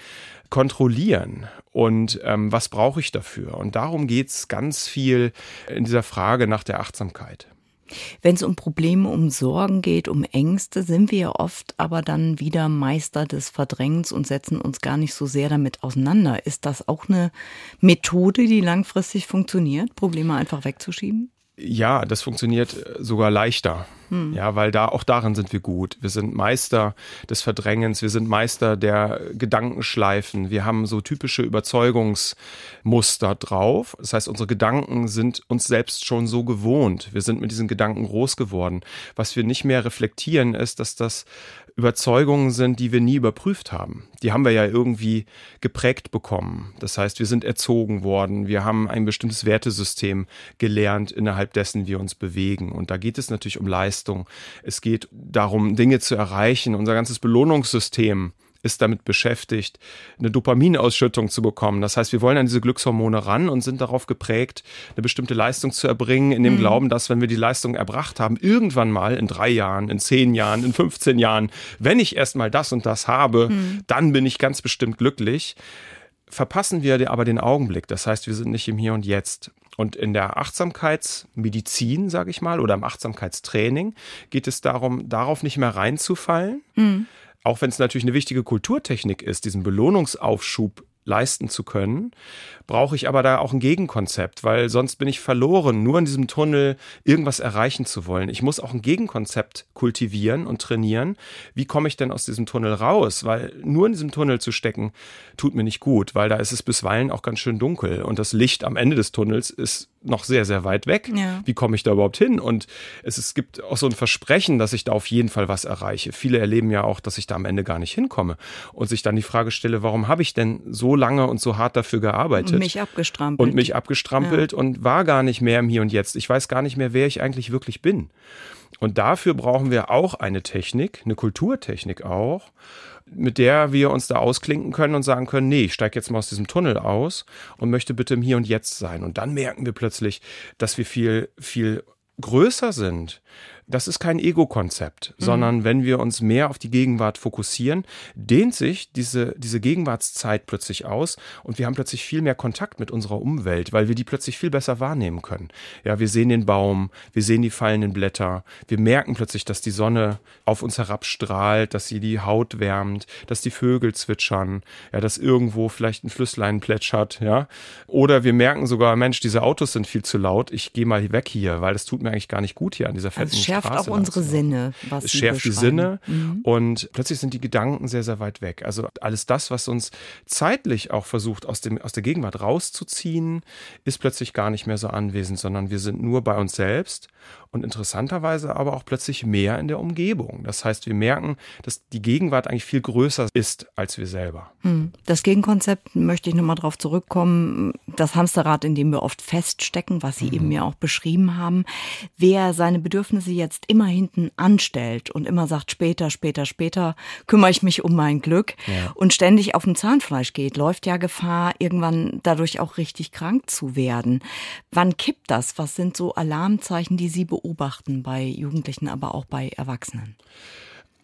kontrollieren und ähm, was brauche ich dafür? Und darum geht es ganz viel in dieser Frage nach der Achtsamkeit. Wenn es um Probleme, um Sorgen geht, um Ängste, sind wir ja oft aber dann wieder Meister des Verdrängens und setzen uns gar nicht so sehr damit auseinander. Ist das auch eine Methode, die langfristig funktioniert, Probleme einfach wegzuschieben? Ja, das funktioniert äh, sogar leichter. Hm. Ja, weil da auch darin sind wir gut. Wir sind Meister des Verdrängens, wir sind Meister der Gedankenschleifen. Wir haben so typische Überzeugungsmuster drauf. Das heißt, unsere Gedanken sind uns selbst schon so gewohnt. Wir sind mit diesen Gedanken groß geworden. Was wir nicht mehr reflektieren, ist, dass das Überzeugungen sind, die wir nie überprüft haben. Die haben wir ja irgendwie geprägt bekommen. Das heißt, wir sind erzogen worden, wir haben ein bestimmtes Wertesystem gelernt, innerhalb dessen wir uns bewegen. Und da geht es natürlich um Leistung. Es geht darum, Dinge zu erreichen. Unser ganzes Belohnungssystem ist damit beschäftigt, eine Dopaminausschüttung zu bekommen. Das heißt, wir wollen an diese Glückshormone ran und sind darauf geprägt, eine bestimmte Leistung zu erbringen, in dem mhm. Glauben, dass wenn wir die Leistung erbracht haben, irgendwann mal in drei Jahren, in zehn Jahren, in 15 Jahren, wenn ich erst mal das und das habe, mhm. dann bin ich ganz bestimmt glücklich verpassen wir aber den Augenblick. Das heißt, wir sind nicht im Hier und Jetzt. Und in der Achtsamkeitsmedizin, sage ich mal, oder im Achtsamkeitstraining geht es darum, darauf nicht mehr reinzufallen. Mhm. Auch wenn es natürlich eine wichtige Kulturtechnik ist, diesen Belohnungsaufschub leisten zu können, brauche ich aber da auch ein Gegenkonzept, weil sonst bin ich verloren, nur in diesem Tunnel irgendwas erreichen zu wollen. Ich muss auch ein Gegenkonzept kultivieren und trainieren. Wie komme ich denn aus diesem Tunnel raus? Weil nur in diesem Tunnel zu stecken, tut mir nicht gut, weil da ist es bisweilen auch ganz schön dunkel und das Licht am Ende des Tunnels ist noch sehr, sehr weit weg. Ja. Wie komme ich da überhaupt hin? Und es, es gibt auch so ein Versprechen, dass ich da auf jeden Fall was erreiche. Viele erleben ja auch, dass ich da am Ende gar nicht hinkomme und sich dann die Frage stelle, warum habe ich denn so lange und so hart dafür gearbeitet? Und mich abgestrampelt. Und mich abgestrampelt ja. und war gar nicht mehr im Hier und Jetzt. Ich weiß gar nicht mehr, wer ich eigentlich wirklich bin. Und dafür brauchen wir auch eine Technik, eine Kulturtechnik auch, mit der wir uns da ausklinken können und sagen können, nee, ich steige jetzt mal aus diesem Tunnel aus und möchte bitte im Hier und Jetzt sein. Und dann merken wir plötzlich, dass wir viel, viel größer sind, das ist kein Ego-Konzept, mhm. sondern wenn wir uns mehr auf die Gegenwart fokussieren, dehnt sich diese, diese Gegenwartszeit plötzlich aus und wir haben plötzlich viel mehr Kontakt mit unserer Umwelt, weil wir die plötzlich viel besser wahrnehmen können. Ja, wir sehen den Baum, wir sehen die fallenden Blätter, wir merken plötzlich, dass die Sonne auf uns herabstrahlt, dass sie die Haut wärmt, dass die Vögel zwitschern, ja, dass irgendwo vielleicht ein Flüsslein plätschert, ja. Oder wir merken sogar, Mensch, diese Autos sind viel zu laut, ich gehe mal weg hier, weil das tut mir eigentlich gar nicht gut hier an dieser fetten also schärft auch unsere Sinne. Was es schärft die Sinne mhm. und plötzlich sind die Gedanken sehr, sehr weit weg. Also alles das, was uns zeitlich auch versucht, aus, dem, aus der Gegenwart rauszuziehen, ist plötzlich gar nicht mehr so anwesend, sondern wir sind nur bei uns selbst und interessanterweise aber auch plötzlich mehr in der Umgebung. Das heißt, wir merken, dass die Gegenwart eigentlich viel größer ist als wir selber. Hm. Das Gegenkonzept möchte ich nochmal drauf zurückkommen. Das Hamsterrad, in dem wir oft feststecken, was Sie mhm. eben ja auch beschrieben haben. Wer seine Bedürfnisse jetzt immer hinten anstellt und immer sagt, später, später, später kümmere ich mich um mein Glück ja. und ständig auf dem Zahnfleisch geht, läuft ja Gefahr, irgendwann dadurch auch richtig krank zu werden. Wann kippt das? Was sind so Alarmzeichen, die Sie beobachten bei Jugendlichen, aber auch bei Erwachsenen?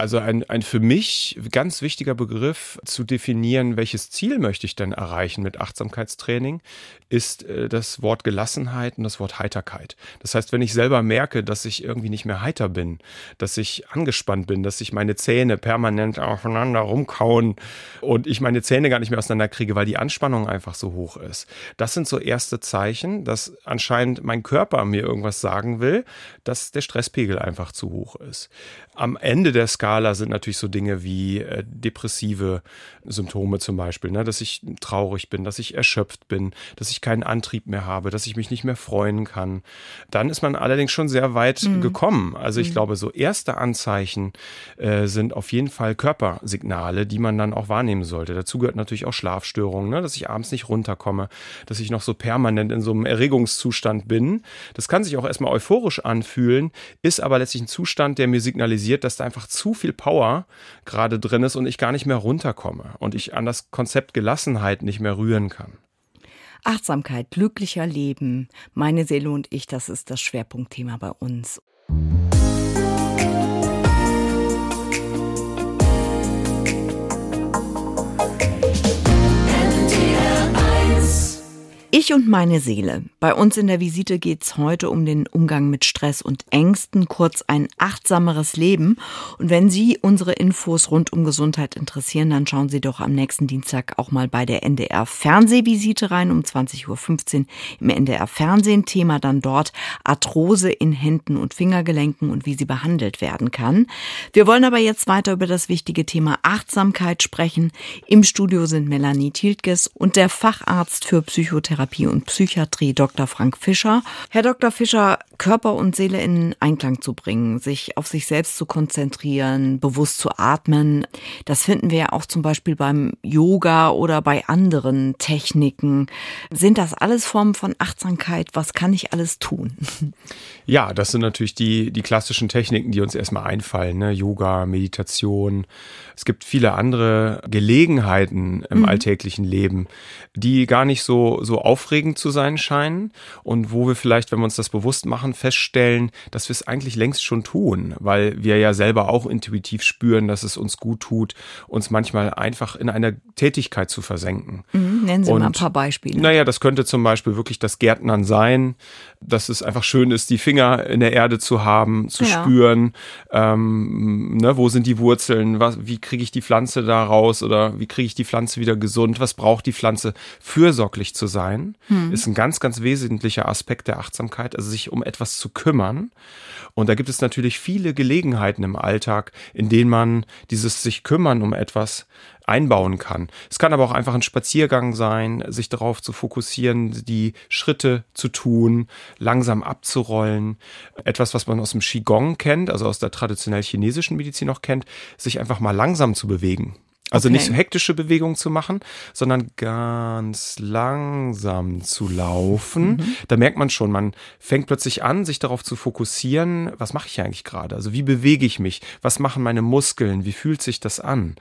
Also ein, ein für mich ganz wichtiger Begriff zu definieren, welches Ziel möchte ich denn erreichen mit Achtsamkeitstraining, ist äh, das Wort Gelassenheit und das Wort Heiterkeit. Das heißt, wenn ich selber merke, dass ich irgendwie nicht mehr heiter bin, dass ich angespannt bin, dass ich meine Zähne permanent aufeinander rumkauen und ich meine Zähne gar nicht mehr auseinanderkriege, weil die Anspannung einfach so hoch ist. Das sind so erste Zeichen, dass anscheinend mein Körper mir irgendwas sagen will, dass der Stresspegel einfach zu hoch ist. Am Ende der Skala sind natürlich so Dinge wie äh, depressive Symptome zum Beispiel, ne? dass ich traurig bin, dass ich erschöpft bin, dass ich keinen Antrieb mehr habe, dass ich mich nicht mehr freuen kann. Dann ist man allerdings schon sehr weit mhm. gekommen. Also ich mhm. glaube, so erste Anzeichen äh, sind auf jeden Fall Körpersignale, die man dann auch wahrnehmen sollte. Dazu gehört natürlich auch Schlafstörungen, ne? dass ich abends nicht runterkomme, dass ich noch so permanent in so einem Erregungszustand bin. Das kann sich auch erstmal euphorisch anfühlen, ist aber letztlich ein Zustand, der mir signalisiert, signalisiert, dass da einfach zu viel Power gerade drin ist und ich gar nicht mehr runterkomme und ich an das Konzept Gelassenheit nicht mehr rühren kann. Achtsamkeit, glücklicher Leben, meine Seele und ich, das ist das Schwerpunktthema bei uns. Ich und meine Seele. Bei uns in der Visite geht's heute um den Umgang mit Stress und Ängsten, kurz ein achtsameres Leben. Und wenn Sie unsere Infos rund um Gesundheit interessieren, dann schauen Sie doch am nächsten Dienstag auch mal bei der NDR Fernsehvisite rein um 20.15 Uhr im NDR Fernsehen. Thema dann dort Arthrose in Händen und Fingergelenken und wie sie behandelt werden kann. Wir wollen aber jetzt weiter über das wichtige Thema Achtsamkeit sprechen. Im Studio sind Melanie Tiltges und der Facharzt für Psychotherapie Therapie und Psychiatrie Dr. Frank Fischer. Herr Dr. Fischer, Körper und Seele in Einklang zu bringen, sich auf sich selbst zu konzentrieren, bewusst zu atmen, das finden wir ja auch zum Beispiel beim Yoga oder bei anderen Techniken. Sind das alles Formen von Achtsamkeit? Was kann ich alles tun? Ja, das sind natürlich die, die klassischen Techniken, die uns erstmal einfallen. Ne? Yoga, Meditation. Es gibt viele andere Gelegenheiten im mhm. alltäglichen Leben, die gar nicht so, so aufregend zu sein scheinen und wo wir vielleicht, wenn wir uns das bewusst machen, feststellen, dass wir es eigentlich längst schon tun, weil wir ja selber auch intuitiv spüren, dass es uns gut tut, uns manchmal einfach in einer Tätigkeit zu versenken. Mhm, nennen Sie und, mal ein paar Beispiele. Naja, das könnte zum Beispiel wirklich das Gärtnern sein, dass es einfach schön ist, die Finger in der Erde zu haben, zu ja. spüren, ähm, ne, wo sind die Wurzeln, was, wie kriege ich die Pflanze da raus oder wie kriege ich die Pflanze wieder gesund, was braucht die Pflanze, fürsorglich zu sein, hm. ist ein ganz, ganz wesentlicher Aspekt der Achtsamkeit, also sich um etwas zu kümmern. Und da gibt es natürlich viele Gelegenheiten im Alltag, in denen man dieses sich kümmern um etwas einbauen kann. Es kann aber auch einfach ein Spaziergang sein, sich darauf zu fokussieren, die Schritte zu tun, langsam abzurollen. Etwas, was man aus dem Qigong kennt, also aus der traditionell chinesischen Medizin noch kennt, sich einfach mal langsam zu bewegen. Also okay. nicht so hektische Bewegungen zu machen, sondern ganz langsam zu laufen. Mhm. Da merkt man schon, man fängt plötzlich an, sich darauf zu fokussieren, was mache ich eigentlich gerade? Also wie bewege ich mich? Was machen meine Muskeln? Wie fühlt sich das an?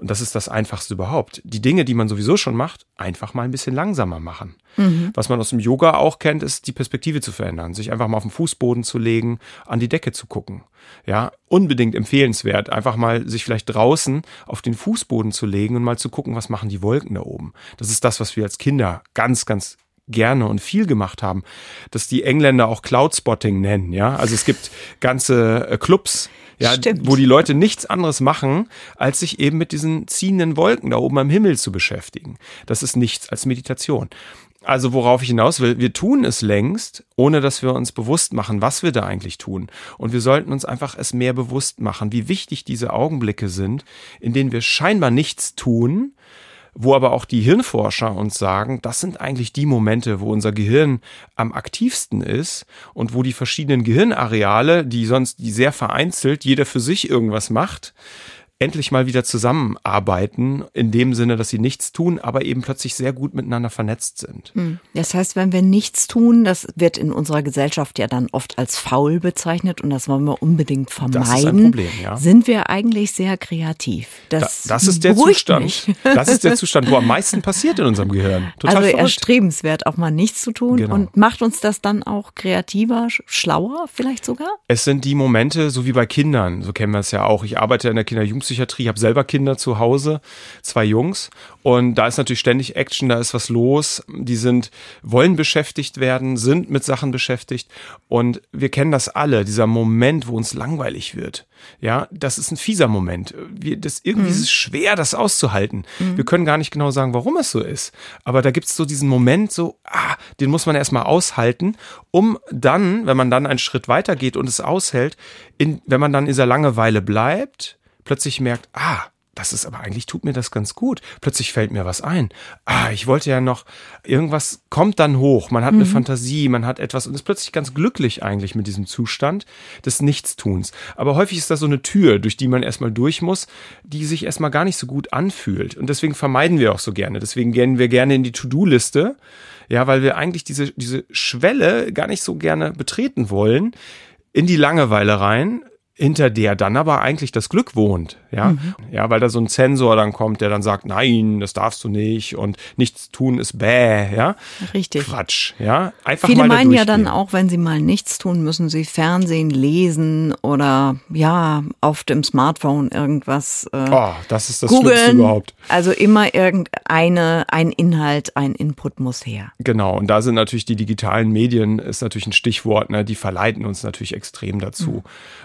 Und das ist das Einfachste überhaupt. Die Dinge, die man sowieso schon macht, einfach mal ein bisschen langsamer machen. Mhm. Was man aus dem Yoga auch kennt, ist die Perspektive zu verändern, sich einfach mal auf den Fußboden zu legen, an die Decke zu gucken. Ja, unbedingt empfehlenswert, einfach mal sich vielleicht draußen auf den Fußboden zu legen und mal zu gucken, was machen die Wolken da oben. Das ist das, was wir als Kinder ganz, ganz gerne und viel gemacht haben, dass die Engländer auch Cloudspotting nennen, ja. Also es gibt ganze äh, Clubs, ja, wo die Leute nichts anderes machen, als sich eben mit diesen ziehenden Wolken da oben am Himmel zu beschäftigen. Das ist nichts als Meditation. Also worauf ich hinaus will, wir tun es längst, ohne dass wir uns bewusst machen, was wir da eigentlich tun. Und wir sollten uns einfach es mehr bewusst machen, wie wichtig diese Augenblicke sind, in denen wir scheinbar nichts tun, wo aber auch die Hirnforscher uns sagen, das sind eigentlich die Momente, wo unser Gehirn am aktivsten ist und wo die verschiedenen Gehirnareale, die sonst die sehr vereinzelt jeder für sich irgendwas macht, endlich mal wieder zusammenarbeiten, in dem Sinne, dass sie nichts tun, aber eben plötzlich sehr gut miteinander vernetzt sind. Hm. Das heißt, wenn wir nichts tun, das wird in unserer Gesellschaft ja dann oft als faul bezeichnet und das wollen wir unbedingt vermeiden. Das ist ein Problem, ja. Sind wir eigentlich sehr kreativ? Das, da, das ist der Zustand. Mich. Das ist der Zustand, wo am meisten passiert in unserem Gehirn. Total also verrückt. erstrebenswert, auch mal nichts zu tun genau. und macht uns das dann auch kreativer, schlauer vielleicht sogar? Es sind die Momente, so wie bei Kindern, so kennen wir es ja auch. Ich arbeite in der Kinder-Jugendpsychiatrie Psychiatrie. Ich habe selber Kinder zu Hause, zwei Jungs. Und da ist natürlich ständig Action, da ist was los. Die sind, wollen beschäftigt werden, sind mit Sachen beschäftigt. Und wir kennen das alle, dieser Moment, wo uns langweilig wird. Ja, das ist ein fieser Moment. Wir, das, irgendwie mhm. ist es schwer, das auszuhalten. Mhm. Wir können gar nicht genau sagen, warum es so ist. Aber da gibt es so diesen Moment, so, ah, den muss man erstmal aushalten, um dann, wenn man dann einen Schritt weiter geht und es aushält, in, wenn man dann in dieser Langeweile bleibt, plötzlich merkt, ah, das ist aber eigentlich tut mir das ganz gut. Plötzlich fällt mir was ein. Ah, ich wollte ja noch, irgendwas kommt dann hoch. Man hat mhm. eine Fantasie, man hat etwas und ist plötzlich ganz glücklich eigentlich mit diesem Zustand des Nichtstuns. Aber häufig ist das so eine Tür, durch die man erstmal durch muss, die sich erstmal gar nicht so gut anfühlt. Und deswegen vermeiden wir auch so gerne. Deswegen gehen wir gerne in die To-Do-Liste. Ja, weil wir eigentlich diese, diese Schwelle gar nicht so gerne betreten wollen in die Langeweile rein, hinter der dann aber eigentlich das Glück wohnt, ja, mhm. ja, weil da so ein Zensor dann kommt, der dann sagt, nein, das darfst du nicht und nichts tun ist bäh, ja, richtig, Quatsch, ja, einfach Viele mal meinen ja dann auch, wenn sie mal nichts tun, müssen sie Fernsehen lesen oder ja auf dem Smartphone irgendwas. Äh, oh, das ist das googlen. Schlimmste überhaupt. Also immer irgendeine ein Inhalt, ein Input muss her. Genau, und da sind natürlich die digitalen Medien ist natürlich ein Stichwort, ne, die verleiten uns natürlich extrem dazu, mhm.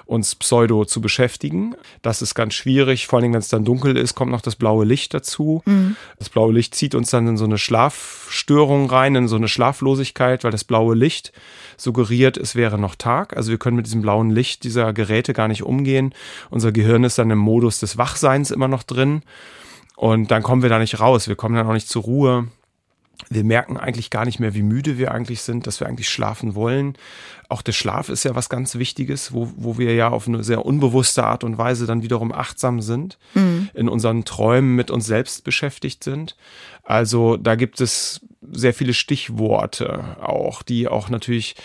uns Pseudo zu beschäftigen. Das ist ganz schwierig, vor allem wenn es dann dunkel ist, kommt noch das blaue Licht dazu. Mhm. Das blaue Licht zieht uns dann in so eine Schlafstörung rein, in so eine Schlaflosigkeit, weil das blaue Licht suggeriert, es wäre noch Tag. Also wir können mit diesem blauen Licht dieser Geräte gar nicht umgehen. Unser Gehirn ist dann im Modus des Wachseins immer noch drin. Und dann kommen wir da nicht raus. Wir kommen dann auch nicht zur Ruhe. Wir merken eigentlich gar nicht mehr, wie müde wir eigentlich sind, dass wir eigentlich schlafen wollen. Auch der Schlaf ist ja was ganz Wichtiges, wo, wo wir ja auf eine sehr unbewusste Art und Weise dann wiederum achtsam sind, mhm. in unseren Träumen mit uns selbst beschäftigt sind. Also da gibt es sehr viele Stichworte auch, die auch natürlich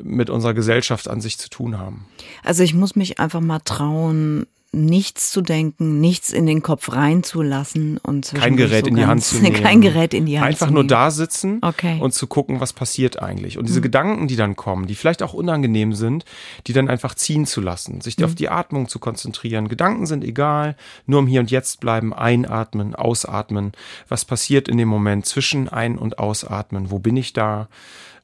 mit unserer Gesellschaft an sich zu tun haben. Also ich muss mich einfach mal trauen, nichts zu denken, nichts in den Kopf reinzulassen und kein Gerät so in die Hand zu nehmen. Kein Gerät in die Hand Einfach nur da sitzen okay. und zu gucken, was passiert eigentlich. Und diese mhm. Gedanken, die dann kommen, die vielleicht auch unangenehm sind, die dann einfach ziehen zu lassen, sich mhm. auf die Atmung zu konzentrieren. Gedanken sind egal, nur im Hier und Jetzt bleiben, einatmen, ausatmen. Was passiert in dem Moment zwischen Ein- und Ausatmen? Wo bin ich da?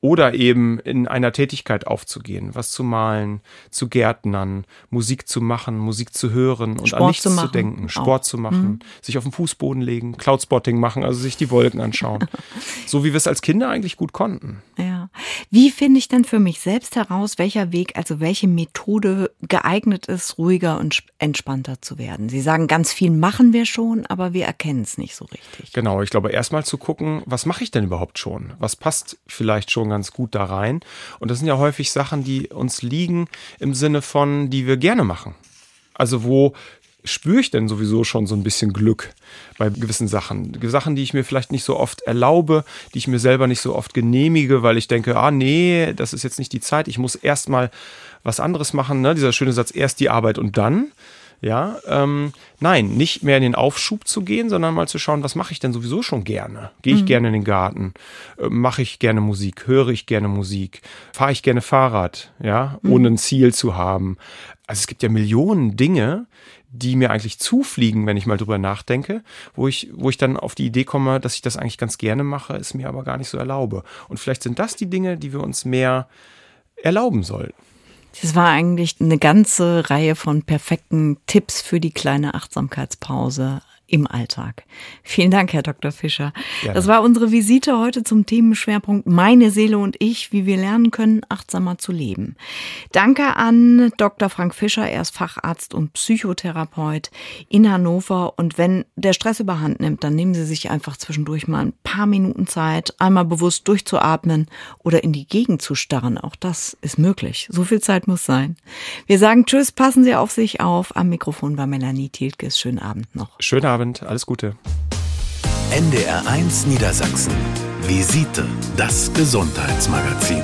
Oder eben in einer Tätigkeit aufzugehen, was zu malen, zu gärtnern, Musik zu machen, Musik zu hören und Sport an nichts zu, zu denken, Sport auch. zu machen, mhm. sich auf den Fußboden legen, Cloudspotting machen, also sich die Wolken anschauen. so wie wir es als Kinder eigentlich gut konnten. Ja. Wie finde ich denn für mich selbst heraus, welcher Weg, also welche Methode geeignet ist, ruhiger und entspannter zu werden? Sie sagen, ganz viel machen wir schon, aber wir erkennen es nicht so richtig. Genau, ich glaube, erstmal zu gucken, was mache ich denn überhaupt schon? Was passt vielleicht schon ganz gut da rein? Und das sind ja häufig Sachen, die uns liegen im Sinne von, die wir gerne machen. Also wo spüre ich denn sowieso schon so ein bisschen Glück bei gewissen Sachen. Sachen, die ich mir vielleicht nicht so oft erlaube, die ich mir selber nicht so oft genehmige, weil ich denke, ah nee, das ist jetzt nicht die Zeit, ich muss erst mal was anderes machen. Ne? Dieser schöne Satz, erst die Arbeit und dann. Ja, ähm, nein, nicht mehr in den Aufschub zu gehen, sondern mal zu schauen, was mache ich denn sowieso schon gerne? Gehe ich mhm. gerne in den Garten? Äh, mache ich gerne Musik? Höre ich gerne Musik? Fahre ich gerne Fahrrad? Ja, mhm. ohne ein Ziel zu haben. Also es gibt ja Millionen Dinge, die mir eigentlich zufliegen, wenn ich mal drüber nachdenke, wo ich, wo ich dann auf die Idee komme, dass ich das eigentlich ganz gerne mache, es mir aber gar nicht so erlaube. Und vielleicht sind das die Dinge, die wir uns mehr erlauben sollten. Das war eigentlich eine ganze Reihe von perfekten Tipps für die kleine Achtsamkeitspause im Alltag. Vielen Dank, Herr Dr. Fischer. Gerne. Das war unsere Visite heute zum Themenschwerpunkt Meine Seele und ich, wie wir lernen können, achtsamer zu leben. Danke an Dr. Frank Fischer, er ist Facharzt und Psychotherapeut in Hannover. Und wenn der Stress überhand nimmt, dann nehmen Sie sich einfach zwischendurch mal ein paar Minuten Zeit, einmal bewusst durchzuatmen oder in die Gegend zu starren. Auch das ist möglich. So viel Zeit muss sein. Wir sagen Tschüss, passen Sie auf sich auf. Am Mikrofon war Melanie Thielkes. Schönen Abend noch. Schönen Abend. Abend, alles Gute. NDR1 Niedersachsen. Visite, das Gesundheitsmagazin.